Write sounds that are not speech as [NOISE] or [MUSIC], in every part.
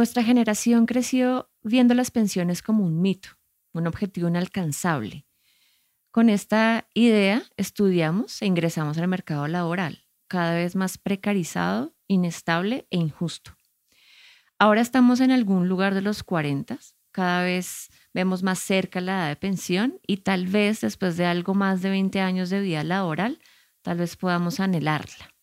Nuestra generación creció viendo las pensiones como un mito, un objetivo inalcanzable. Con esta idea estudiamos e ingresamos al mercado laboral, cada vez más precarizado, inestable e injusto. Ahora estamos en algún lugar de los 40, cada vez vemos más cerca la edad de pensión y tal vez después de algo más de 20 años de vida laboral, tal vez podamos anhelarla.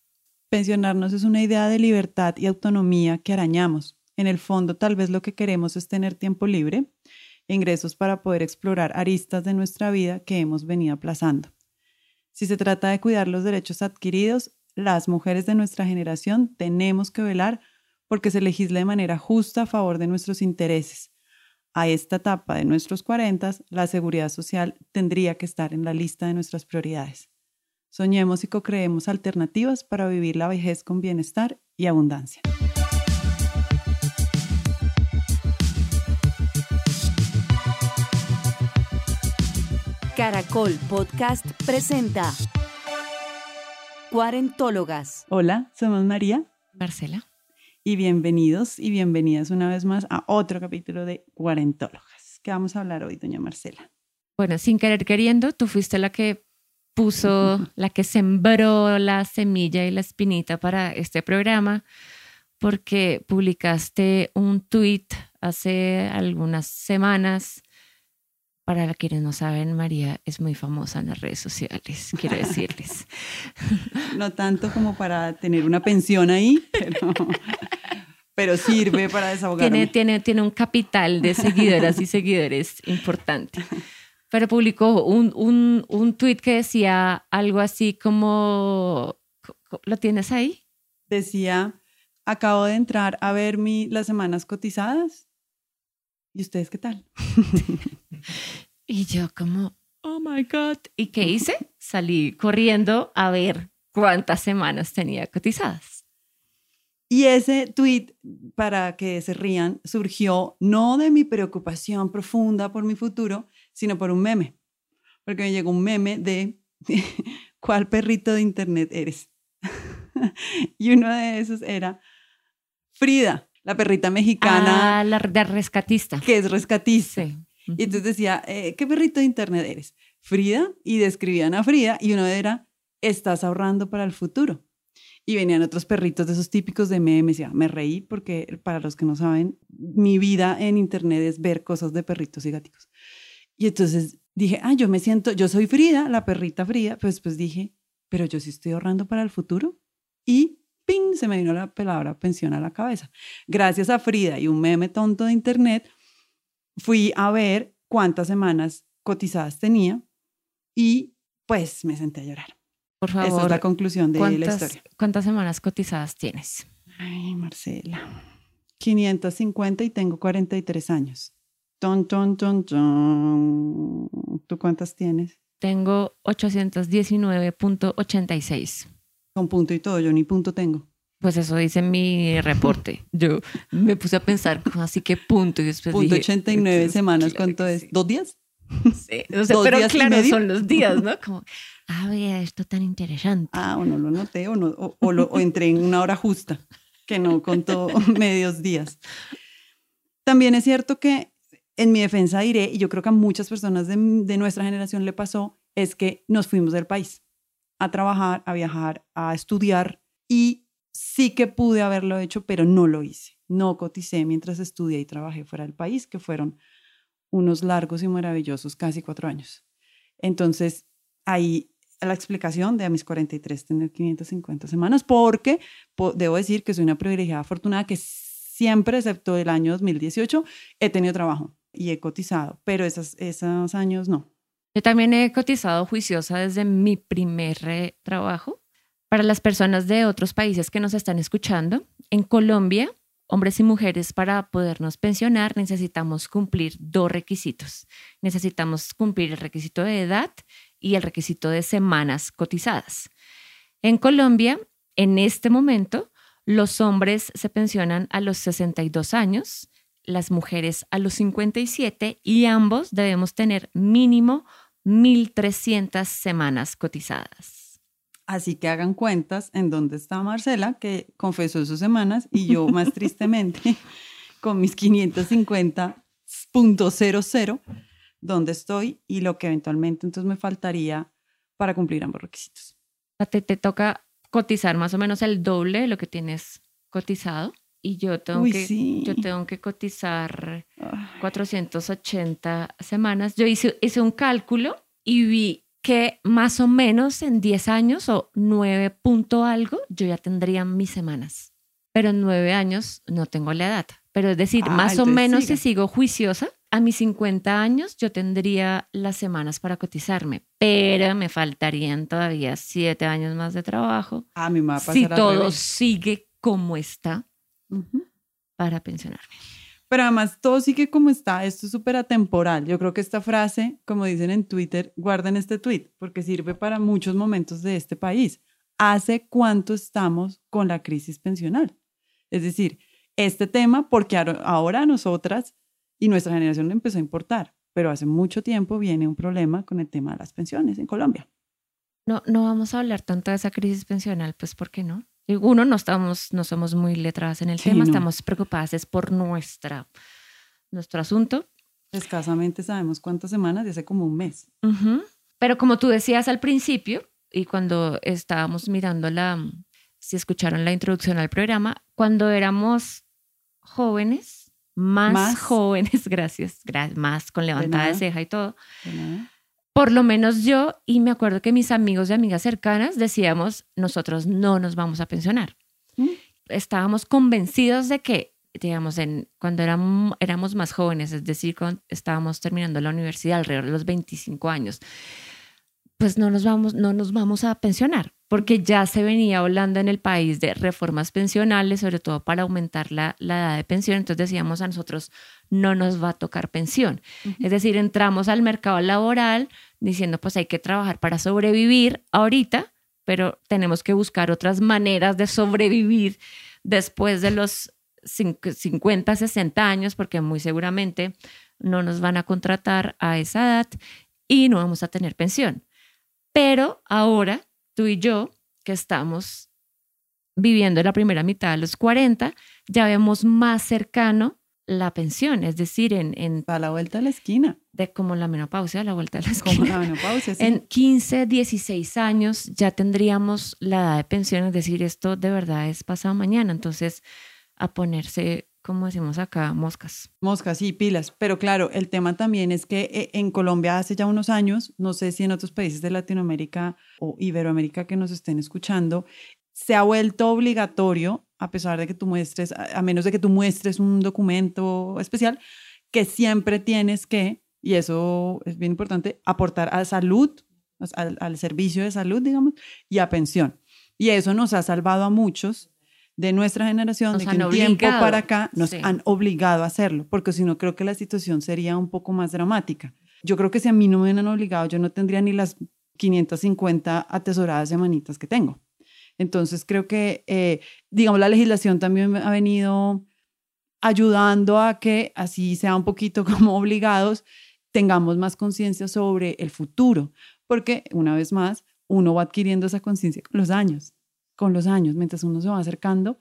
Pensionarnos es una idea de libertad y autonomía que arañamos. En el fondo, tal vez lo que queremos es tener tiempo libre, ingresos para poder explorar aristas de nuestra vida que hemos venido aplazando. Si se trata de cuidar los derechos adquiridos, las mujeres de nuestra generación tenemos que velar porque se legisle de manera justa a favor de nuestros intereses. A esta etapa de nuestros 40, la seguridad social tendría que estar en la lista de nuestras prioridades. Soñemos y co-creemos alternativas para vivir la vejez con bienestar y abundancia. Caracol Podcast presenta Cuarentólogas. Hola, somos María, Marcela. y bienvenidos y bienvenidas una vez más a otro capítulo de Cuarentólogas. ¿Qué vamos a hablar hoy, doña Marcela? Bueno, sin querer queriendo, tú fuiste la que puso, [LAUGHS] la que sembró la semilla y la espinita para este programa, porque publicaste un tweet hace algunas semanas. Para quienes no saben, María es muy famosa en las redes sociales, [LAUGHS] quiero decirles. No tanto como para tener una pensión ahí, [LAUGHS] pero, pero sirve para desahogarme. Tiene, tiene, tiene un capital de seguidoras y seguidores importante. Pero publicó un, un, un tweet que decía algo así como, ¿lo tienes ahí? Decía, acabo de entrar a ver mi, las semanas cotizadas. ¿Y ustedes qué tal? [LAUGHS] Y yo como, oh my God. ¿Y qué hice? Salí corriendo a ver cuántas semanas tenía cotizadas. Y ese tweet, para que se rían, surgió no de mi preocupación profunda por mi futuro, sino por un meme. Porque me llegó un meme de [LAUGHS] ¿cuál perrito de internet eres? [LAUGHS] y uno de esos era Frida, la perrita mexicana Ah, la de rescatista. que es rescatista. Sí. Y entonces decía, eh, ¿qué perrito de internet eres? Frida, y describían a Frida, y uno era, estás ahorrando para el futuro. Y venían otros perritos de esos típicos de memes, ya me reí porque para los que no saben, mi vida en internet es ver cosas de perritos y gaticos. Y entonces dije, ah, yo me siento, yo soy Frida, la perrita Frida, pues pues dije, pero yo sí estoy ahorrando para el futuro. Y ¡ping! se me vino la palabra pensión a la cabeza. Gracias a Frida y un meme tonto de internet, fui a ver cuántas semanas cotizadas tenía y pues me senté a llorar. Por Esa favor, es la conclusión de la ¿cuántas, historia. ¿cuántas semanas cotizadas tienes? Ay, Marcela. 550 y tengo 43 años. Ton, ton, ton, ton. ¿Tú cuántas tienes? Tengo 819.86. Con punto y todo, yo ni punto tengo. Pues eso dice mi reporte. [LAUGHS] Yo me puse a pensar, ¿cómo así que punto? Y después Punto dije, 89 pues, semanas, claro ¿cuánto es? sí. ¿Dos días? [LAUGHS] Sí, o sea, ¿Dos pero claro, son los días, ¿no? [LAUGHS] Como, ah, vea, esto tan interesante. Ah, o no lo noté o, no, o, o lo, o entré en una hora justa, que no contó medios días. También es cierto que en mi defensa diré, y yo creo que a muchas personas de, de nuestra generación le pasó, es que nos fuimos del país a trabajar, a viajar, a estudiar y sí que pude haberlo hecho, pero no lo hice. No coticé mientras estudié y trabajé fuera del país, que fueron unos largos y maravillosos casi cuatro años. Entonces, ahí la explicación de a mis 43 tener 550 semanas, porque po- debo decir que soy una privilegiada afortunada que siempre, excepto el año 2018, he tenido trabajo y he cotizado, pero esas, esos años no. Yo también he cotizado juiciosa desde mi primer eh, trabajo. Para las personas de otros países que nos están escuchando, en Colombia, hombres y mujeres, para podernos pensionar, necesitamos cumplir dos requisitos. Necesitamos cumplir el requisito de edad y el requisito de semanas cotizadas. En Colombia, en este momento, los hombres se pensionan a los 62 años, las mujeres a los 57 y ambos debemos tener mínimo 1.300 semanas cotizadas. Así que hagan cuentas en dónde está Marcela, que confesó sus semanas, y yo más tristemente [LAUGHS] con mis 550.00 dónde estoy y lo que eventualmente entonces me faltaría para cumplir ambos requisitos. A ti te toca cotizar más o menos el doble de lo que tienes cotizado y yo tengo, Uy, que, sí. yo tengo que cotizar Ay, 480 semanas. Yo hice, hice un cálculo y vi que más o menos en 10 años o 9 punto algo, yo ya tendría mis semanas. Pero en 9 años no tengo la edad. Pero es decir, Ah, más o menos si sigo juiciosa, a mis 50 años yo tendría las semanas para cotizarme. Pero me faltarían todavía 7 años más de trabajo. A mí me va a pasar Si todo sigue como está Para pensionarme. Pero además todo sigue como está, esto es súper atemporal. Yo creo que esta frase, como dicen en Twitter, guarden este tweet porque sirve para muchos momentos de este país. ¿Hace cuánto estamos con la crisis pensional? Es decir, este tema, porque ahora- nosotras y nuestra generación le empezó a importar, pero hace mucho tiempo viene un problema con el tema de las pensiones en Colombia. No, no vamos a hablar tanto de esa crisis pensional, pues ¿por qué no? Uno, no estamos, no somos muy letradas en el Sí, tema, no. estamos preocupadas es por nuestra, nuestro asunto. Escasamente sabemos cuántas semanas, de hace como un mes. Ujú. Pero como tú decías al principio, y cuando estábamos mirando la, si escucharon la introducción al programa, cuando éramos jóvenes, más, Más. jóvenes, [LAUGHS] gracias, gra- más con levantada de nada. ceja y todo. Por lo menos yo, y me acuerdo que mis amigos y amigas cercanas decíamos, nosotros no nos vamos a pensionar. Mm. Estábamos convencidos de que, digamos, en, cuando éramos, éramos más jóvenes, es decir, cuando estábamos terminando la universidad alrededor de los 25 años, pues no nos vamos, no nos vamos a pensionar, porque ya se venía hablando en el país de reformas pensionales, sobre todo para aumentar la, la edad de pensión. Entonces decíamos a nosotros, no nos va a tocar pensión. Es decir, entramos al mercado laboral diciendo, pues hay que trabajar para sobrevivir ahorita, pero tenemos que buscar otras maneras de sobrevivir después de los cinc- 50, 60 años, porque muy seguramente no nos van a contratar a esa edad y no vamos a tener pensión. Pero ahora, tú y yo, que estamos viviendo la primera mitad de los 40, ya vemos más cercano la pensión, es decir, en, en A la vuelta de la esquina, de como la menopausia a la vuelta de la como esquina. la menopausia. sí. En 15, 16 años ya tendríamos la edad de pensión, es decir, esto de verdad es pasado mañana, entonces a ponerse, como decimos acá, moscas. Moscas y pilas, pero claro, el tema también es que eh, en Colombia hace ya unos años, no sé si en otros países de Latinoamérica o Iberoamérica que nos estén escuchando, se ha vuelto obligatorio, a pesar de que tú muestres, a menos de que tú muestres un documento especial, que siempre tienes que, y eso es bien importante, aportar a salud, al, al servicio de salud, digamos, y a pensión. Y eso nos ha salvado a muchos de nuestra generación, Nos de que un tiempo obligado, para acá nos sí. han obligado a hacerlo, porque si no creo que la situación sería un poco más dramática. Yo creo que si a mí no me hubieran obligado, yo no tendría ni las 550 atesoradas semanitas que tengo. Entonces creo que, eh, digamos, la legislación también ha venido ayudando a que así sea un poquito [LAUGHS] como obligados, tengamos más conciencia sobre el futuro, porque una vez más, uno va adquiriendo esa conciencia con los años, con los años, mientras uno se va acercando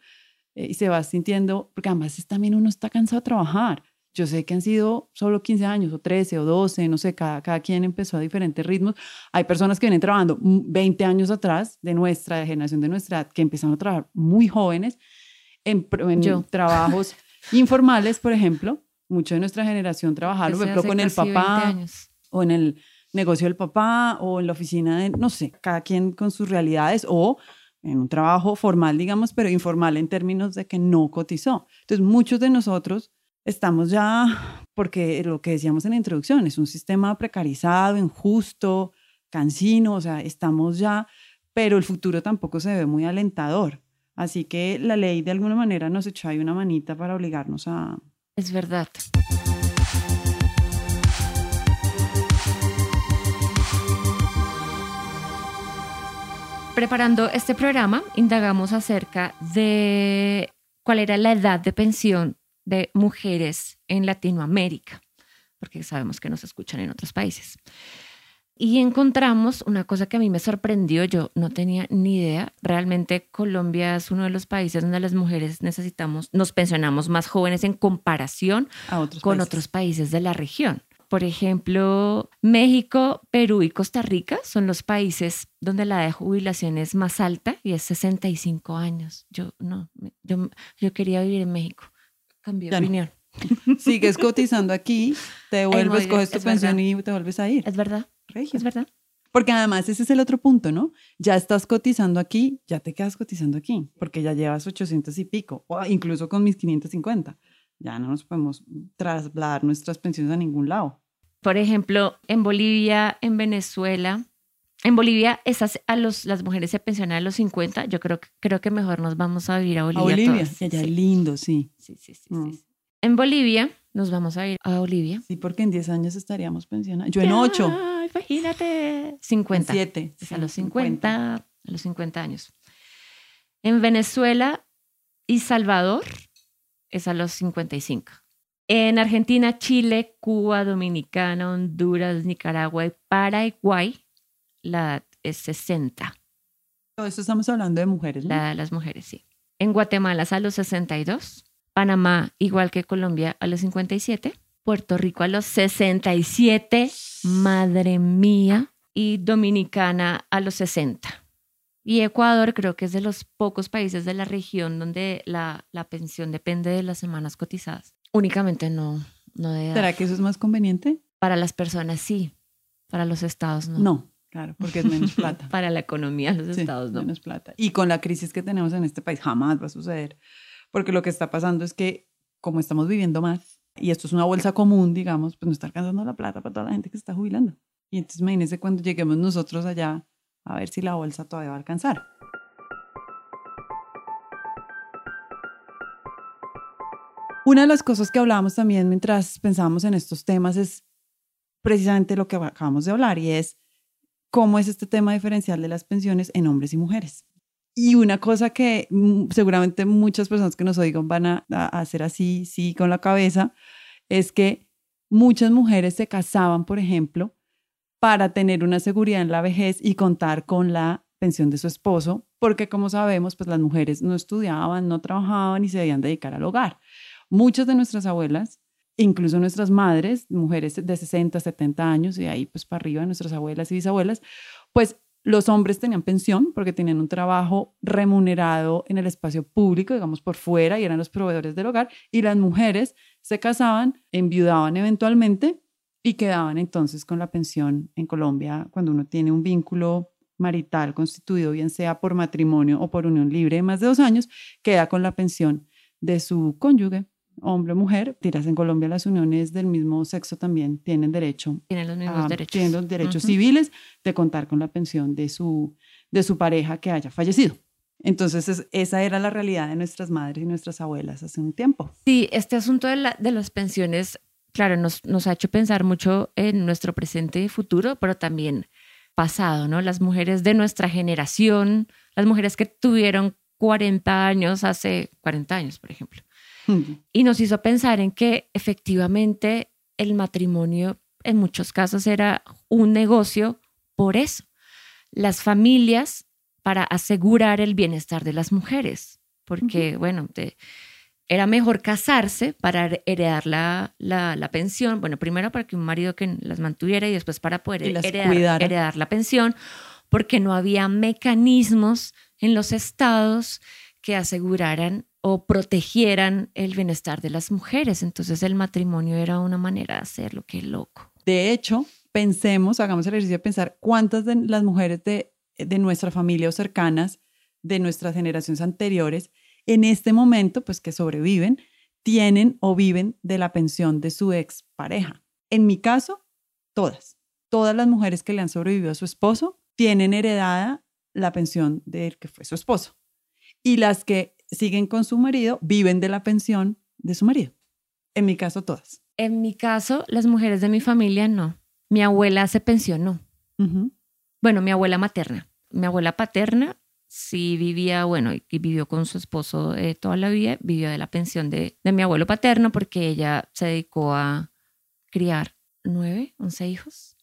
eh, y se va sintiendo, porque además es también uno está cansado de trabajar. Yo sé que han sido solo 15 años o 13 o 12, no sé, cada, cada quien empezó a diferentes ritmos. Hay personas que vienen trabajando mm, 20 años atrás de nuestra de generación, de nuestra edad, que empezaron a trabajar muy jóvenes en, en Yo. trabajos [LAUGHS] informales, por ejemplo. Mucho de nuestra generación trabajaron, por ejemplo, con el casi 20 papá o en el negocio del papá o en la oficina de, no sé, cada quien con sus realidades o en un trabajo formal, digamos, pero informal en términos de que no cotizó. Entonces, muchos de nosotros estamos ya, porque lo que decíamos en la introducción, es un sistema precarizado, injusto, cansino, o sea, estamos ya, pero el futuro tampoco se ve muy alentador. Así que la ley de alguna manera nos echó ahí una manita para obligarnos a... Es verdad. Preparando este programa, indagamos acerca de cuál era la edad de pensión de mujeres en Latinoamérica, porque sabemos que nos escuchan en otros países. Y encontramos una cosa que a mí me sorprendió, yo no tenía ni idea. Realmente Colombia es uno de los países donde las mujeres necesitamos, nos pensionamos más jóvenes en comparación otros con países. otros países de la región. Por ejemplo, México, Perú y Costa Rica son los países donde la edad de jubilación es más alta y es 65 años. Yo no, yo, yo quería vivir en México. Cambié de Ya no. opinión. [LAUGHS] Sigues cotizando aquí, te devuelves, muy coges tu pensión verdad. y te vuelves a ir. Es verdad, Regio. es verdad. Porque además ese es el otro punto, ¿no? Ya estás cotizando aquí, ya te quedas cotizando aquí, porque ya llevas 800 y pico, o incluso con mis 550. Ya no nos podemos trasladar nuestras pensiones a ningún lado. Por ejemplo, en Bolivia, en Venezuela. En Bolivia, esas, a los, las mujeres se pensionan a los 50. Yo creo, que- creo que mejor nos vamos a vivir a Bolivia. a Bolivia, todas. allá Sí, es lindo, sí. sí, sí, sí, Mm. sí. En Bolivia, nos vamos a ir a Bolivia. Sí, porque en 10 años estaríamos pensionados. Yo en 8, Ay, imagínate. 50. 7. Es a los 50, a los 50 años. En Venezuela y Salvador es a los 55. En Argentina, Chile, Cuba, Dominicana, Honduras, Nicaragua y Paraguay, la edad es 60. Todo esto estamos hablando de mujeres, ¿no? La edad de las mujeres, sí. En Guatemala es a los 62. Panamá, igual que Colombia, a los 57. Puerto Rico a los 67. Madre mía. Y Dominicana a los 60. Y Ecuador creo que es de los pocos países de la región donde la, la pensión depende de las semanas cotizadas. Únicamente no, no de edad. ¿Será que eso es más conveniente? Para las personas sí, para los estados no. No, claro, porque es menos [LAUGHS] plata. Para la economía de los Sí, estados no. menos plata. Y con la crisis que tenemos en este país jamás va a suceder, porque lo que está pasando es que como estamos viviendo más, y esto es una bolsa común, digamos, pues no está alcanzando la plata para toda la gente que se está jubilando. Y entonces imagínense cuando lleguemos nosotros allá a ver si la bolsa todavía va a alcanzar. Una de las cosas que hablábamos también mientras pensábamos en estos temas es precisamente lo que acabamos de hablar y es cómo es este tema diferencial de las pensiones en hombres y mujeres. Y una cosa que mm, seguramente muchas personas que nos oigan van a, hacer así, sí, con la cabeza, es que muchas mujeres se casaban, por ejemplo, para tener una seguridad en la vejez y contar con la pensión de su esposo, porque como sabemos, pues las mujeres no estudiaban, no trabajaban y se debían dedicar al hogar. Muchas de nuestras abuelas, incluso nuestras madres, mujeres de 60, 70 años y ahí pues para arriba, nuestras abuelas y bisabuelas, pues los hombres tenían pensión porque tenían un trabajo remunerado en el espacio público, digamos por fuera, y eran los proveedores del hogar, y las mujeres se casaban, enviudaban eventualmente y quedaban entonces con la pensión en Colombia cuando uno tiene un vínculo marital constituido, bien sea por matrimonio o por unión libre de más de dos años, queda con la pensión de su cónyuge, hombre o mujer. Tiras en Colombia las uniones del mismo sexo también tienen derecho Tienen los mismos a- derechos. tienen los derechos civiles de contar con la pensión de su, de su pareja que haya fallecido. Entonces, es- esa era la realidad de nuestras madres y nuestras abuelas hace un tiempo. Sí, este asunto de, la- de las pensiones, claro, nos, nos ha hecho pensar mucho en nuestro presente y futuro, pero también pasado, ¿no? Las mujeres de nuestra generación, las mujeres que tuvieron 40 años hace 40 años, por ejemplo. Y nos hizo pensar en que efectivamente el matrimonio en muchos casos era un negocio por eso. Las familias para asegurar el bienestar de las mujeres, porque, bueno, te- era mejor casarse para heredar la, la, la pensión, bueno, primero para que un marido que las mantuviera y después para poder heredar, heredar la pensión, porque no había mecanismos en los estados que aseguraran o protegieran el bienestar de las mujeres. Entonces el matrimonio era una manera de hacerlo, qué loco. De hecho, pensemos, hagamos el ejercicio de pensar cuántas de las mujeres de, de nuestra familia o cercanas, de nuestras generaciones anteriores, en este momento, pues que sobreviven, tienen o viven de la pensión de su expareja. En mi caso, todas. Todas las mujeres que le han sobrevivido a su esposo tienen heredada la pensión del que fue su esposo. Y las que siguen con su marido viven de la pensión de su marido. En mi caso, todas. En mi caso, las mujeres de mi familia no. Mi abuela se pensionó. Ujú. Bueno, mi abuela materna. Mi abuela paterna sí vivía, bueno, y vivió con su esposo eh, toda la vida, vivió de la pensión de, de mi abuelo paterno porque ella se dedicó a criar nueve, once hijos.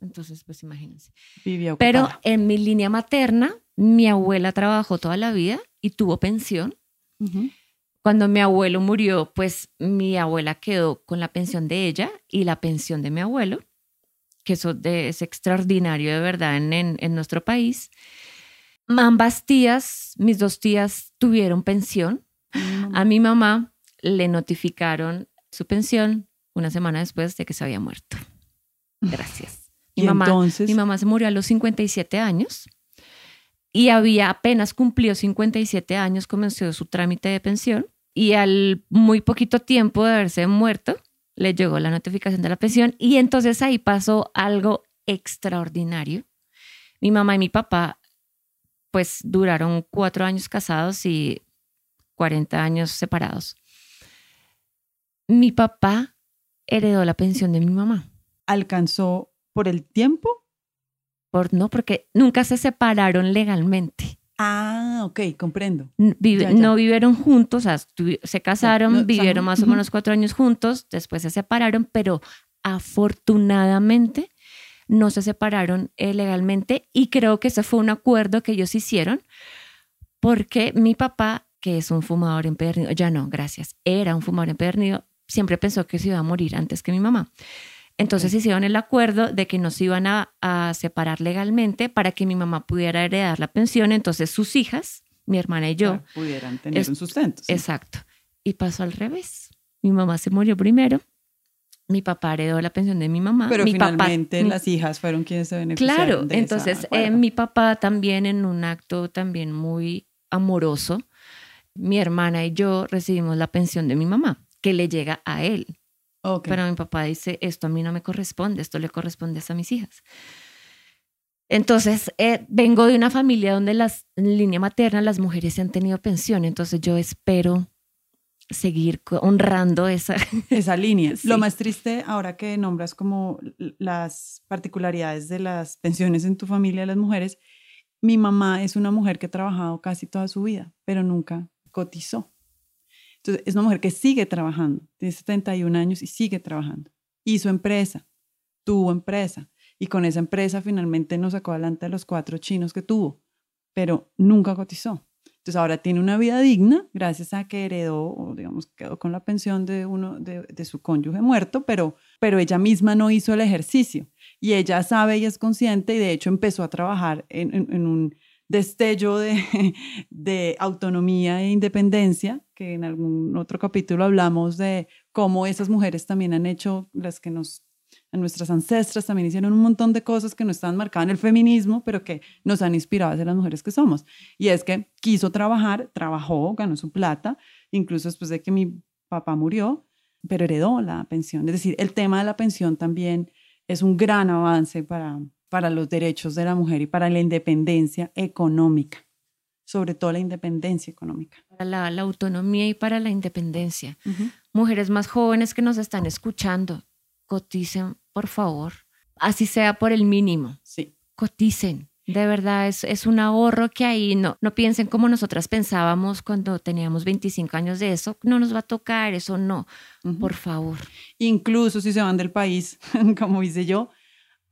Entonces, pues imagínense. Vivía Pero en mi línea materna, mi abuela trabajó toda la vida y tuvo pensión. Cuando mi abuelo murió, pues mi abuela quedó con la pensión de ella y la pensión de mi abuelo, que eso de- es extraordinario de verdad en, en- en nuestro país. Ambas tías, mis dos tías, tuvieron pensión. A mi mamá le notificaron su pensión una semana después de que se había muerto. [LAUGHS] Gracias. Mi Y mamá, entonces, mi mamá se murió a los 57 años y había apenas cumplido 57 años, comenzó su trámite de pensión y al muy poquito tiempo de haberse muerto, le llegó la notificación de la pensión y entonces ahí pasó algo extraordinario. Mi mamá y mi papá pues duraron cuatro años casados y 40 años separados. Mi papá heredó la pensión de mi mamá. alcanzó por el tiempo. Por, no, porque nunca se separaron legalmente. Ah, ok, comprendo. N- vive- Ya, ya. No vivieron juntos, o sea, se casaron, no, vivieron más o menos cuatro años juntos, después se separaron, pero afortunadamente no se separaron eh, legalmente y creo que ese fue un acuerdo que ellos hicieron porque mi papá, que es un fumador empedernido, ya no, gracias, era un fumador empedernido, siempre pensó que se iba a morir antes que mi mamá. Entonces hicieron el acuerdo de que nos iban a, a separar legalmente para que mi mamá pudiera heredar la pensión. Entonces sus hijas, mi hermana y yo, pudieran tener Es- un sustento. sí. exacto. Y pasó al revés. Mi mamá se murió primero, mi papá heredó la pensión de mi mamá. Pero mi papá- finalmente mi- las hijas fueron quienes se beneficiaron. Claro, de entonces eh, mi papá también en un acto también muy amoroso, mi hermana y yo recibimos la pensión de mi mamá, que le llega a él. Pero mi papá dice, esto a mí no me corresponde, esto le corresponde a mis hijas. Entonces, eh, vengo de una familia donde las, en línea materna las mujeres se han tenido pensión, entonces yo espero seguir honrando esa... [LAUGHS] esa línea. Sí. Lo más triste ahora que nombras como las particularidades de las pensiones en tu familia de las mujeres, mi mamá es una mujer que ha trabajado casi toda su vida, pero nunca cotizó. Entonces, es una mujer que sigue trabajando, tiene 71 años y sigue trabajando. Hizo empresa, tuvo empresa y con esa empresa finalmente nos sacó adelante a los cuatro chinos que tuvo, pero nunca cotizó. Entonces ahora tiene una vida digna gracias a que heredó, o digamos, quedó con la pensión de uno de, de su cónyuge muerto, pero, pero ella misma no hizo el ejercicio y ella sabe y es consciente y de hecho empezó a trabajar en, en- en un destello de, [LAUGHS] de autonomía e independencia, que en algún otro capítulo hablamos de cómo esas mujeres también han hecho, las que nos, nuestras ancestras también hicieron un montón de cosas que no estaban marcadas en el feminismo, pero que nos han inspirado a ser las mujeres que somos. Y es que quiso trabajar, trabajó, ganó su plata, incluso después de que mi papá murió, pero heredó la pensión. Es decir, el tema de la pensión también es un gran avance para, para los derechos de la mujer y para la independencia económica, sobre todo la independencia económica. para la, la autonomía y para la independencia. Mujeres más jóvenes que nos están escuchando, coticen, por favor, así sea por el mínimo, Sí. coticen. De verdad, es, es un ahorro que ahí no, no piensen como nosotras pensábamos cuando teníamos 25 años de eso, no nos va a tocar, eso no, Ujú. por favor. Incluso si se van del país, [LAUGHS] como hice yo,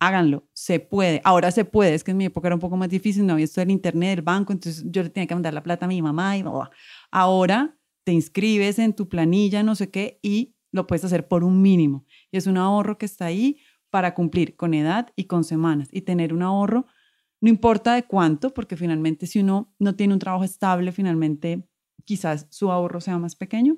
háganlo, se puede. Ahora se puede, es que en mi época era un poco más difícil, no había esto del internet, del banco, entonces yo le tenía que mandar la plata a mi mamá y bla, bla. Ahora te inscribes en tu planilla, no sé qué, y lo puedes hacer por un mínimo. Y es un ahorro que está ahí para cumplir con edad y con semanas y tener un ahorro, no importa de cuánto, porque finalmente si uno no tiene un trabajo estable, finalmente quizás su ahorro sea más pequeño,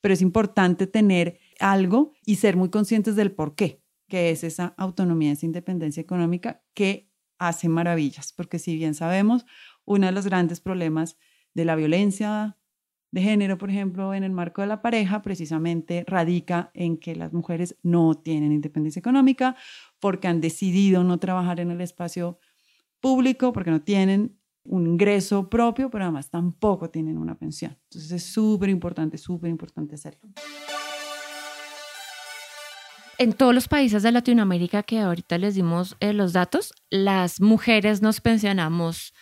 pero es importante tener algo y ser muy conscientes del por qué, que es esa autonomía, esa independencia económica que hace maravillas, porque si bien sabemos, uno de los grandes problemas de la violencia de género, por ejemplo, en el marco de la pareja, precisamente radica en que las mujeres no tienen independencia económica porque han decidido no trabajar en el espacio público, porque no tienen un ingreso propio, pero además tampoco tienen una pensión. Entonces es súper importante, súper importante hacerlo. En todos los países de Latinoamérica que ahorita les dimos eh, los datos, las mujeres nos pensionamos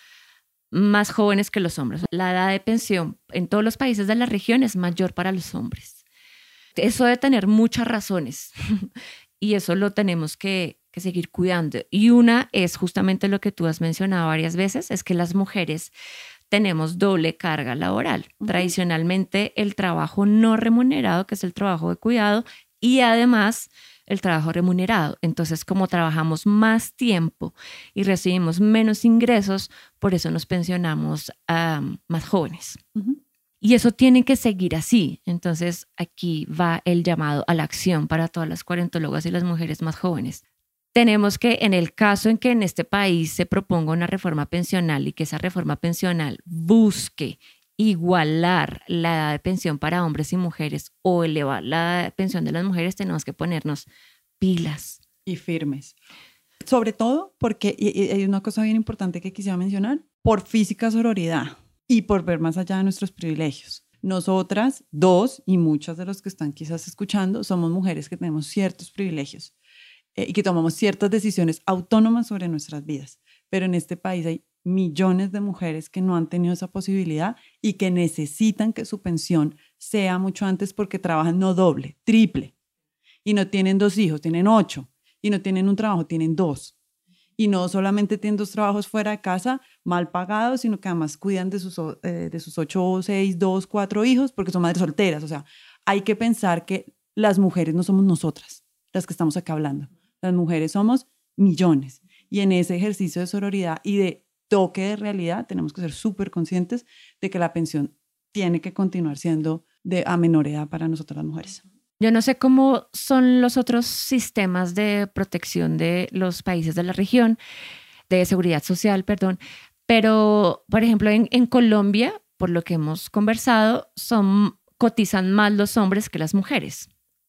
más jóvenes que los hombres. La edad de pensión en todos los países de la región es mayor para los hombres. Eso debe tener muchas razones [LAUGHS] y eso lo tenemos que, que seguir cuidando. Y una es justamente lo que tú has mencionado varias veces, es que las mujeres tenemos doble carga laboral. Tradicionalmente el trabajo no remunerado, que es el trabajo de cuidado, y además el trabajo remunerado. Entonces, como trabajamos más tiempo y recibimos menos ingresos, por eso nos pensionamos más jóvenes. Y eso tiene que seguir así. Entonces, aquí va el llamado a la acción para todas las cuarentólogas y las mujeres más jóvenes. Tenemos que, en el caso en que en este país se proponga una reforma pensional y que esa reforma pensional busque igualar la pensión para hombres y mujeres o elevar la pensión de las mujeres, tenemos que ponernos pilas. Y firmes. Sobre todo porque hay una cosa bien importante que quisiera mencionar, por física sororidad y por ver más allá de nuestros privilegios. Nosotras, dos, y muchas de los que están quizás escuchando, somos mujeres que tenemos ciertos privilegios eh, y que tomamos ciertas decisiones autónomas sobre nuestras vidas. Pero en este país hay millones de mujeres que no han tenido esa posibilidad y que necesitan que su pensión sea mucho antes porque trabajan no doble, triple. Y no tienen dos hijos, tienen ocho. Y no tienen un trabajo, tienen dos. Y no solamente tienen dos trabajos fuera de casa mal pagados, sino que además cuidan de sus, eh, de sus ocho, seis, dos, cuatro hijos porque son madres solteras. O sea, hay que pensar que las mujeres no somos nosotras las que estamos acá hablando. Las mujeres somos millones. Y en ese ejercicio de sororidad y de toque de realidad, tenemos que ser súper conscientes de que la pensión tiene que continuar siendo de a menor edad para nosotras las mujeres. Yo no sé cómo son los otros sistemas de protección de los países de la región, de seguridad social, perdón, pero por ejemplo en, en Colombia, por lo que hemos conversado, son cotizan más los hombres que las mujeres.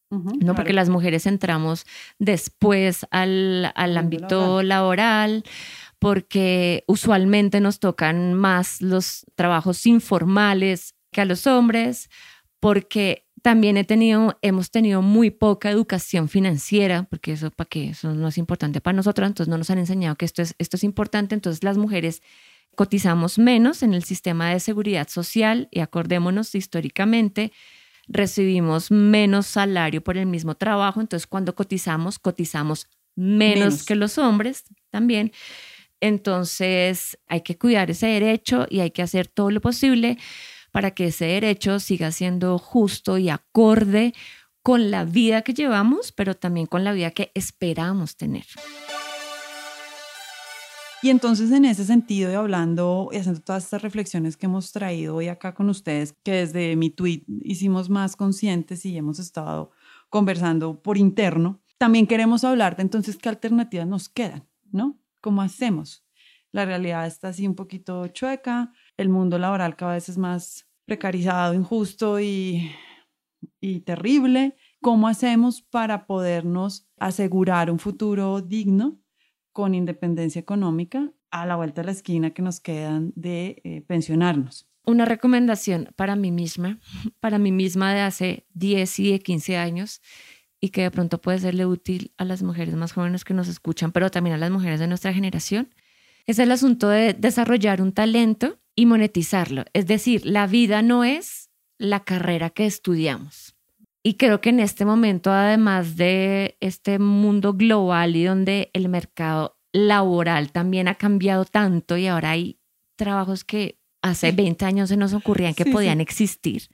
no porque las mujeres entramos después al, al ámbito laboral porque usualmente nos tocan más los trabajos informales que a los hombres, porque también he tenido, hemos tenido muy poca educación financiera, porque eso para qué, eso no es importante para nosotros, entonces no nos han enseñado que esto es, esto es importante, entonces las mujeres cotizamos menos en el sistema de seguridad social y acordémonos históricamente, recibimos menos salario por el mismo trabajo, entonces cuando cotizamos, cotizamos menos. que los hombres también. Entonces hay que cuidar ese derecho y hay que hacer todo lo posible para que ese derecho siga siendo justo y acorde con la vida que llevamos, pero también con la vida que esperamos tener. Y entonces en ese sentido y hablando y haciendo todas estas reflexiones que hemos traído hoy acá con ustedes, que desde mi tweet hicimos más conscientes y hemos estado conversando por interno, también queremos hablar de entonces qué alternativas nos quedan, ¿no? ¿Cómo hacemos? La realidad está así un poquito chueca, el mundo laboral cada vez es más precarizado, injusto y, y terrible. ¿Cómo hacemos para podernos asegurar un futuro digno con independencia económica a la vuelta de la esquina que nos quedan de eh, pensionarnos? Una recomendación para mí misma, [LAUGHS] para mí misma de hace 10 y 15 años, y que de pronto puede serle útil a las mujeres más jóvenes que nos escuchan, pero también a las mujeres de nuestra generación, es el asunto de desarrollar un talento y monetizarlo. Es decir, la vida no es la carrera que estudiamos. Y creo que en este momento, además de este mundo global y donde el mercado laboral también ha cambiado tanto y ahora hay trabajos que hace 20 años se nos ocurrían que podían existir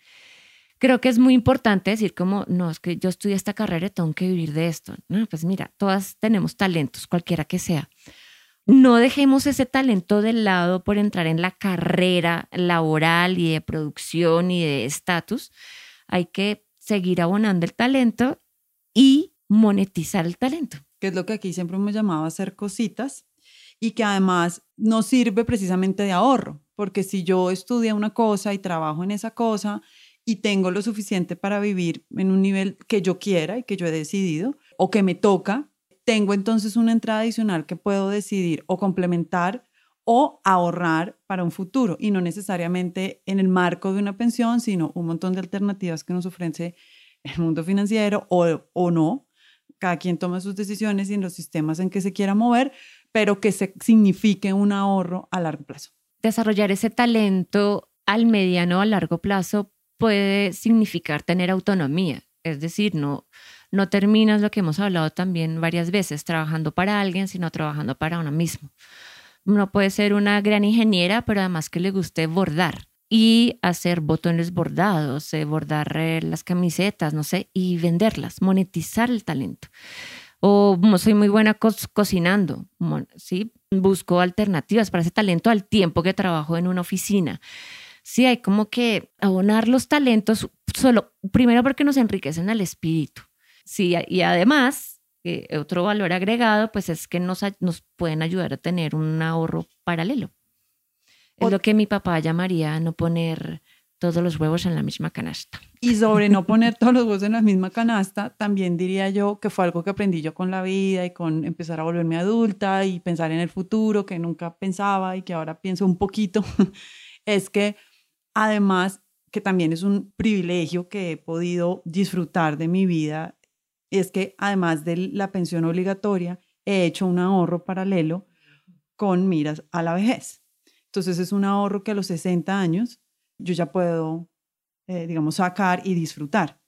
creo que es muy importante decir como, no, es que yo estudié esta carrera y tengo que vivir de esto. No, pues mira, todas tenemos talentos, cualquiera que sea. No dejemos ese talento de lado por entrar en la carrera laboral y de producción y de estatus. Hay que seguir abonando el talento y monetizar el talento. Que es lo que aquí siempre hemos llamado hacer cositas y que además nos sirve precisamente de ahorro, porque si yo estudio una cosa y trabajo en esa cosa, y tengo lo suficiente para vivir en un nivel que yo quiera y que yo he decidido o que me toca, tengo entonces una entrada adicional que puedo decidir o complementar o ahorrar para un futuro y no necesariamente en el marco de una pensión, sino un montón de alternativas que nos ofrece el mundo financiero o, o no. Cada quien toma sus decisiones y en los sistemas en que se quiera mover, pero que se signifique un ahorro a largo plazo. Desarrollar ese talento al mediano o a largo plazo puede significar tener autonomía, es decir, no, no terminas lo que hemos hablado también varias veces, trabajando para alguien, sino trabajando para uno mismo. Uno puede ser una gran ingeniera, pero además que le guste bordar y hacer botones bordados, eh, bordar eh, las camisetas, no sé, y venderlas, monetizar el talento. O soy muy buena cocinando, ¿sí? Busco alternativas para ese talento al tiempo que trabajo en una oficina. Sí, hay como que abonar los talentos solo, primero porque nos enriquecen al espíritu. Sí, y además, eh, otro valor agregado, pues es que nos, nos pueden ayudar a tener un ahorro paralelo. Es lo que mi papá llamaría no poner todos los huevos en la misma canasta. Y sobre no [LAUGHS] poner todos los huevos en la misma canasta, también diría yo que fue algo que aprendí yo con la vida y con empezar a volverme adulta y pensar en el futuro que nunca pensaba y que ahora pienso un poquito, [LAUGHS] es que además que también es un privilegio que he podido disfrutar de mi vida, es que además de la pensión obligatoria, he hecho un ahorro paralelo con miras a la vejez. Entonces es un ahorro que a los 60 años yo ya puedo, eh, digamos, sacar y disfrutar.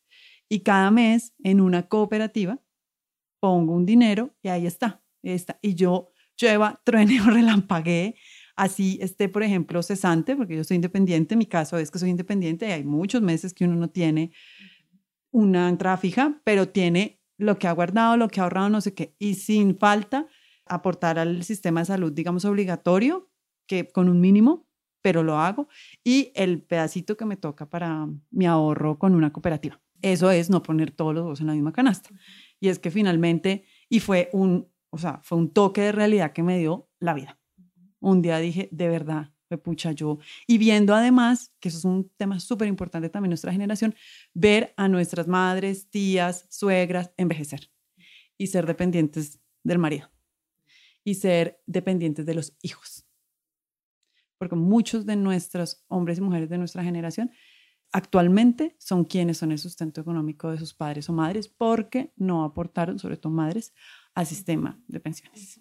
Y cada mes en una cooperativa pongo un dinero y ahí está. está. Y yo llueva, [LAUGHS] truene o así esté, por ejemplo, cesante, porque yo soy independiente, mi caso es que soy independiente y hay muchos meses que uno no tiene una entrada fija, pero tiene lo que ha guardado, lo que ha ahorrado, no sé qué, y sin falta aportar al sistema de salud, digamos, obligatorio, que con un mínimo, pero lo hago, y el pedacito que me toca para mi ahorro con una cooperativa. Eso es no poner todos los dos en la misma canasta. Y es que finalmente, y fue un, o sea, fue un toque de realidad que me dio la vida. Un día dije, de verdad, me pucha yo. Y viendo además, que eso es un tema súper importante también en nuestra generación, ver a nuestras madres, tías, suegras envejecer y ser dependientes del marido y ser dependientes de los hijos porque muchos de nuestros hombres y mujeres de nuestra generación actualmente son quienes son el sustento económico de sus padres o madres porque no aportaron, sobre todo madres, al sistema de pensiones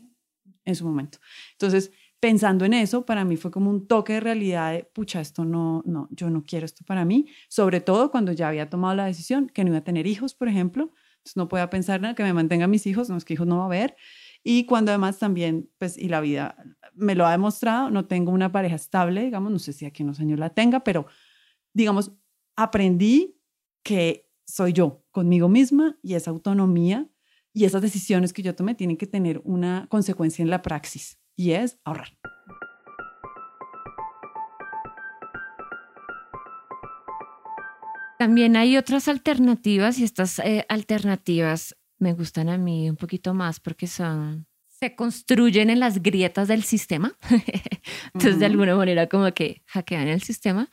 en su momento. Entonces, pensando en eso, para mí fue como un toque de realidad de, pucha, esto no, no, yo no quiero esto para mí, sobre todo cuando ya había tomado la decisión que no iba a tener hijos, por ejemplo, entonces no podía pensar en que me mantenga mis hijos, no es que hijos no va a haber, y cuando además también, pues, y la vida me lo ha demostrado, no tengo una pareja estable, digamos, no sé si aquí unos años la tenga, pero digamos, aprendí que soy yo conmigo misma y esa autonomía y esas decisiones que yo tomé tienen que tener una consecuencia en la praxis y es ahorrar. También hay otras alternativas y estas eh, alternativas me gustan a mí un poquito más porque son, se construyen en las grietas del sistema. [LAUGHS] Entonces, de alguna manera, como que hackean el sistema.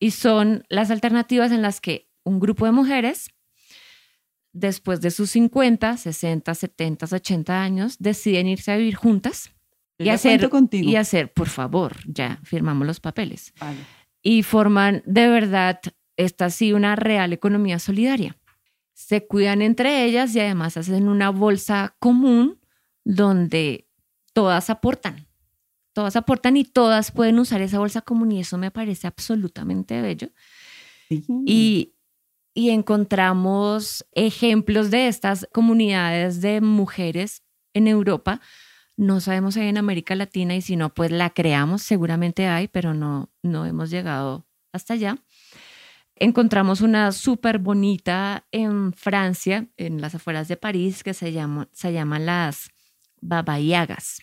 Y son las alternativas en las que un grupo de mujeres, después de sus 50, 60, 70, 80 años, deciden irse a vivir juntas. Y hacer, contigo. y hacer, por favor, ya firmamos los papeles. Y forman de verdad, esta sí, una real economía solidaria se cuidan entre ellas y además hacen una bolsa común donde todas aportan. Todas aportan y todas pueden usar esa bolsa común y eso me parece absolutamente bello. Y, y encontramos ejemplos de estas comunidades de mujeres en Europa. No sabemos si hay en América Latina y si no, pues la creamos, seguramente hay, pero no, no hemos llegado hasta allá. Encontramos una súper bonita en Francia, en las afueras de París, que se, llama, se llaman las babayagas.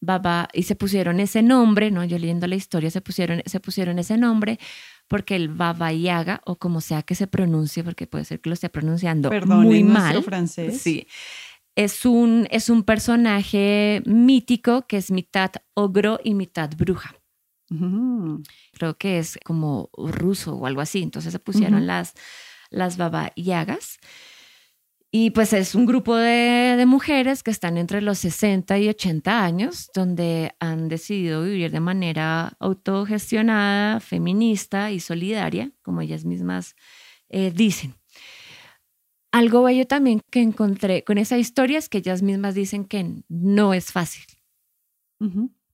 Baba, y se pusieron ese nombre, ¿no? Yo leyendo la historia, se pusieron, se pusieron ese nombre porque el Baba Yaga, o como sea que se pronuncie, porque puede ser que lo esté pronunciando muy mal. francés. Sí. Es un, es un personaje mítico que es mitad ogro y mitad bruja. Creo que es como ruso o algo así. Entonces se pusieron las, las Baba Yagas. Y pues es un grupo de, de, mujeres que están entre los 60 y 80 años, donde han decidido vivir de manera autogestionada, feminista y solidaria, como ellas mismas eh, dicen. Algo bello también que encontré con esa historia es que ellas mismas dicen que no es fácil.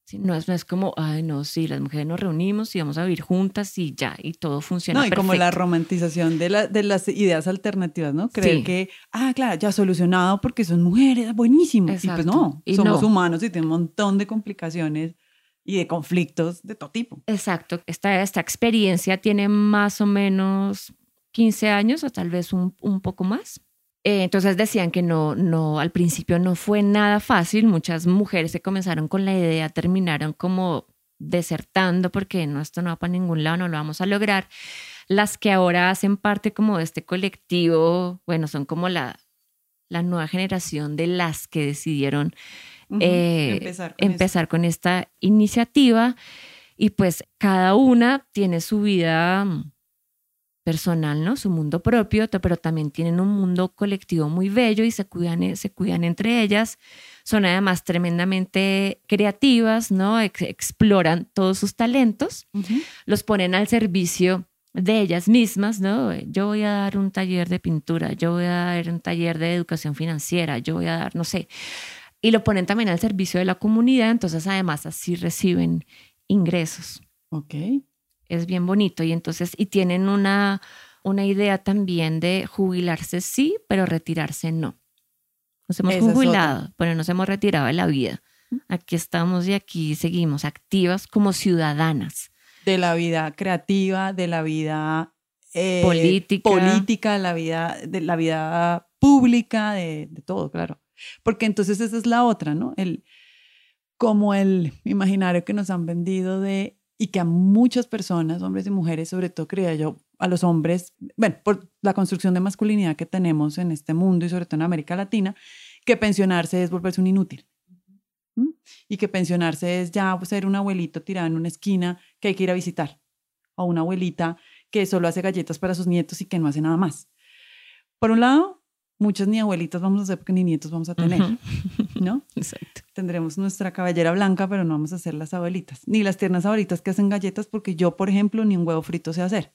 Sí, no, es, no es como, ay, no, sí, las mujeres nos reunimos y vamos a vivir juntas y ya, y todo funciona. No, y como la perfecto. romantización de, la- de las ideas alternativas, ¿no? Creer Sí. que, ah, claro, ya solucionado porque son mujeres, buenísimo. Y pues Exacto. no, Y somos no. humanos y tiene un montón de complicaciones y de conflictos de todo tipo. Exacto. Esta, esta experiencia tiene más o menos 15 años o tal vez un, un poco más. Eh, entonces decían que no, no, al principio no fue nada fácil. Muchas mujeres se comenzaron con la idea, terminaron como desertando porque no, esto no va para ningún lado, no lo vamos a lograr. Las que ahora hacen parte como de este colectivo, bueno, son como la, la nueva generación de las que decidieron eh, empezar con empezar con esta iniciativa y pues cada una tiene su vida personal, ¿no? Su mundo propio, pero también tienen un mundo colectivo muy bello y se cuidan, eh, se cuidan entre ellas. Son además tremendamente creativas, ¿no? Ex- exploran todos sus talentos, Ujú. los ponen al servicio de ellas mismas, ¿no? Yo voy a dar un taller de pintura, yo voy a dar un taller de educación financiera, yo voy a dar, no sé, y lo ponen también al servicio de la comunidad, entonces además así reciben ingresos. Ok. Es bien bonito y entonces, y tienen una, una idea también de jubilarse sí, pero retirarse no. Nos hemos Esa jubilado, pero nos hemos retirado de la vida. Aquí estamos y aquí seguimos activas como ciudadanas. De la vida creativa, de la vida eh, Política. política, la vida, de la vida pública, de, de todo, claro. Porque entonces esa es la otra, ¿no? El, como el imaginario que nos han vendido de, y que a muchas personas, hombres y mujeres, sobre todo creía yo, a los hombres, bueno, por la construcción de masculinidad que tenemos en este mundo y sobre todo en América Latina, que pensionarse es volverse un inútil. Y que pensionarse es ya ser un abuelito tirado en una esquina que hay que ir a visitar. O una abuelita que solo hace galletas para sus nietos y que no hace nada más. Por un lado, muchas ni abuelitas vamos a hacer porque ni nietos vamos a tener, Ujú. ¿no? [LAUGHS] Exacto. Tendremos nuestra cabellera blanca, pero no vamos a ser las abuelitas. Ni las tiernas abuelitas que hacen galletas porque yo, por ejemplo, ni un huevo frito sé hacer,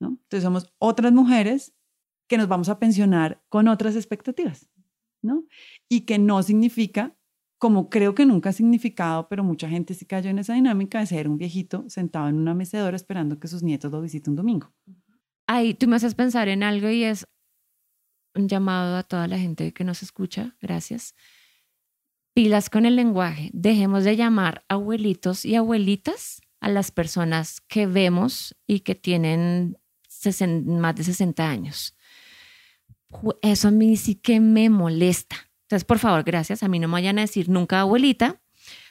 ¿no? Entonces somos otras mujeres que nos vamos a pensionar con otras expectativas, ¿no? Y que no significa, como creo que nunca ha significado, pero mucha gente sí cayó en esa dinámica de ser un viejito sentado en una mecedora esperando que sus nietos lo visiten un domingo. Ahí tú me haces pensar en algo y es un llamado a toda la gente que nos escucha, gracias. Pilas con el lenguaje. Dejemos de llamar abuelitos y abuelitas a las personas que vemos y que tienen más de 60 años. Eso a mí sí que me molesta. Entonces, por favor, gracias. A mí no me vayan a decir nunca abuelita.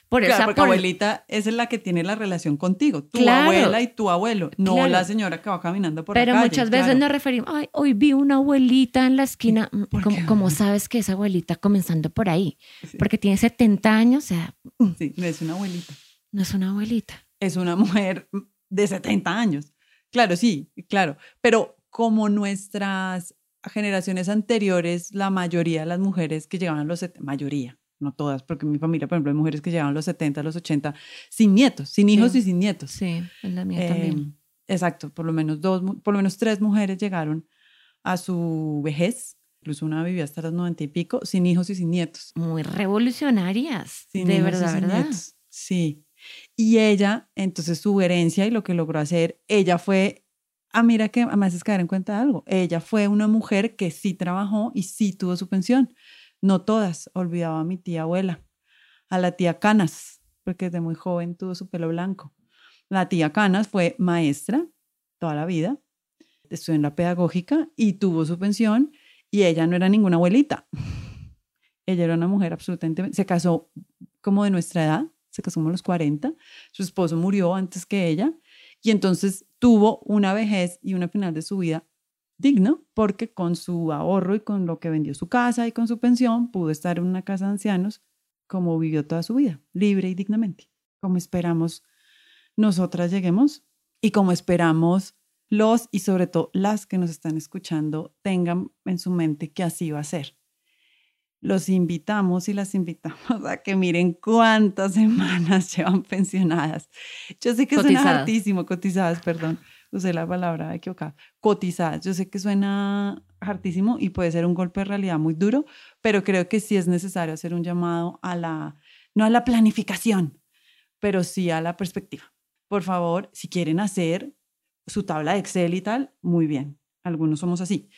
Por Claro, esa porque por- abuelita esa es la que tiene la relación contigo, tu Claro. abuela y tu abuelo, no Claro. la señora que va caminando por Pero la calle. muchas veces nos referimos, ay, hoy vi una abuelita en la esquina. Mm, ¿Por ¿Cómo, sabes que es abuelita comenzando por ahí? Sí. Porque tiene 70 años, o sea, Sí, no es una abuelita. no es una abuelita. es una mujer de 70 años. Claro, sí, claro. Pero como nuestras generaciones anteriores, la mayoría de las mujeres que llegaban a los 70, mayoría, no todas, porque en mi familia, por ejemplo, hay mujeres que llegaban a los 70, a los 80, sin nietos, sin hijos Sí. y sin nietos. Sí, en la mía Eh, también. Exacto, por lo menos dos, por lo menos tres mujeres llegaron a su vejez, incluso una vivió hasta los 90 y pico, sin hijos y sin nietos. Muy revolucionarias. Sin de verdad, ¿verdad? nietos. Sí. Y ella, entonces su herencia y lo que logró hacer, ella fue, ah, mira que además es caer en cuenta de algo, ella fue una mujer que sí trabajó y sí tuvo su pensión. No todas, olvidaba a mi tía abuela, a la tía Canas, porque desde muy joven tuvo su pelo blanco. La tía Canas fue maestra toda la vida, estudió en la pedagógica y tuvo su pensión y ella no era ninguna abuelita. [LAUGHS] Ella era una mujer absolutamente, se casó como de nuestra edad, se casó como a los 40, su esposo murió antes que ella y entonces tuvo una vejez y una final de su vida digno porque con su ahorro y con lo que vendió su casa y con su pensión pudo estar en una casa de ancianos como vivió toda su vida, libre y dignamente, como esperamos nosotras lleguemos y como esperamos los y sobre todo las que nos están escuchando tengan en su mente que así va a ser. Los invitamos y las invitamos a que miren cuántas [LAUGHS] semanas llevan pensionadas. Yo sé que suena Cotizadas. hartísimo, cotizadas, perdón, usé la palabra equivocada, cotizadas. Yo sé que suena hartísimo y puede ser un golpe de realidad muy duro, pero creo que sí es necesario hacer un llamado a la, no a la planificación, pero sí a la perspectiva. Por favor, si quieren hacer su tabla de Excel y tal, muy bien. Algunos somos así.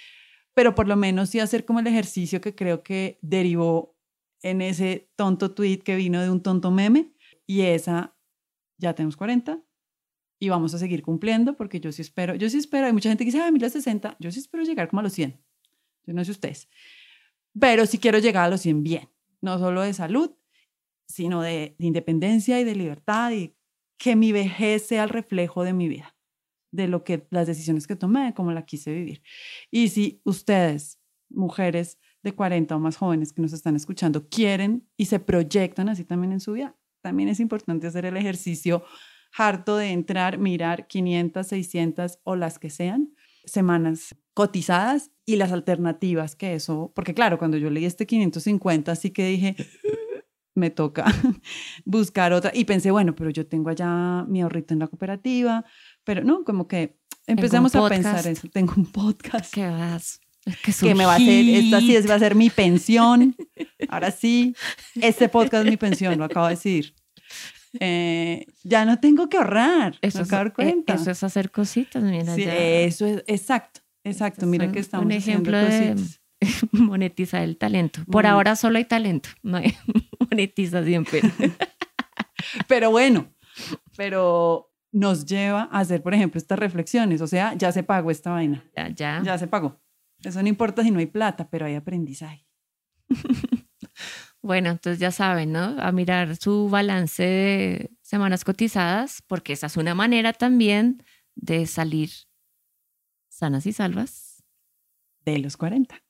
Pero por lo menos sí hacer como el ejercicio que creo que derivó en ese tonto tweet que vino de un tonto meme y esa, ya tenemos 40 y vamos a seguir cumpliendo porque yo sí espero, yo sí espero, hay mucha gente que dice, ah, 1060, yo sí espero llegar como a los 100. Yo no sé ustedes. Pero sí quiero llegar a los 100 bien, no solo de salud, sino de, de independencia y de libertad y que mi vejez sea el reflejo de mi vida, de lo que las decisiones que tomé, cómo la quise vivir. Y si ustedes, mujeres de 40 o más jóvenes que nos están escuchando, quieren y se proyectan así también en su vida, también es importante hacer el ejercicio harto de entrar, mirar 500, 600 o las que sean semanas cotizadas y las alternativas que eso, porque claro, cuando yo leí este 550, así que dije, me toca [LAUGHS] buscar otra. Y pensé, bueno, pero yo tengo allá mi ahorrito en la cooperativa, pero no, como que empezamos a pensar eso. Tengo un podcast. ¿Qué vas? Que, me va a hacer, esta sí va a ser mi pensión. [LAUGHS] Ahora sí, este podcast es mi pensión, lo acabo de decir. Eh, ya no tengo que ahorrar. Eso, es, dar eh, cuenta. eso es hacer cositas, mira. Sí, eso es, exacto, exacto. mira que estamos un ejemplo de [LAUGHS] monetizar el talento. Por ahora solo hay talento, [LAUGHS] no hay [LAUGHS] monetización, pero. pero bueno, pero nos lleva a hacer, por ejemplo, estas reflexiones. O sea, ya se pagó esta vaina. Ya, ya. Ya se pagó. Eso no importa si no hay plata, pero hay aprendizaje. Bueno, entonces ya saben, ¿no? A mirar su balance de semanas cotizadas, porque esa es una manera también de salir sanas y salvas de los 40.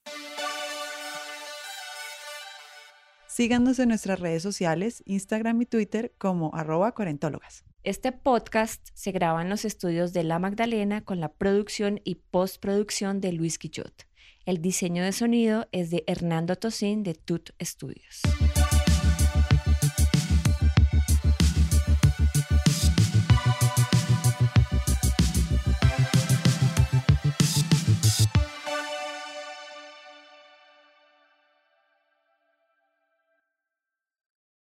Síganos en nuestras redes sociales, Instagram y Twitter como arroba cuarentólogas. Este podcast se graba en los estudios de La Magdalena con la producción y postproducción de Luis Quillot. El diseño de sonido es de Hernando Tosín de Tut Studios.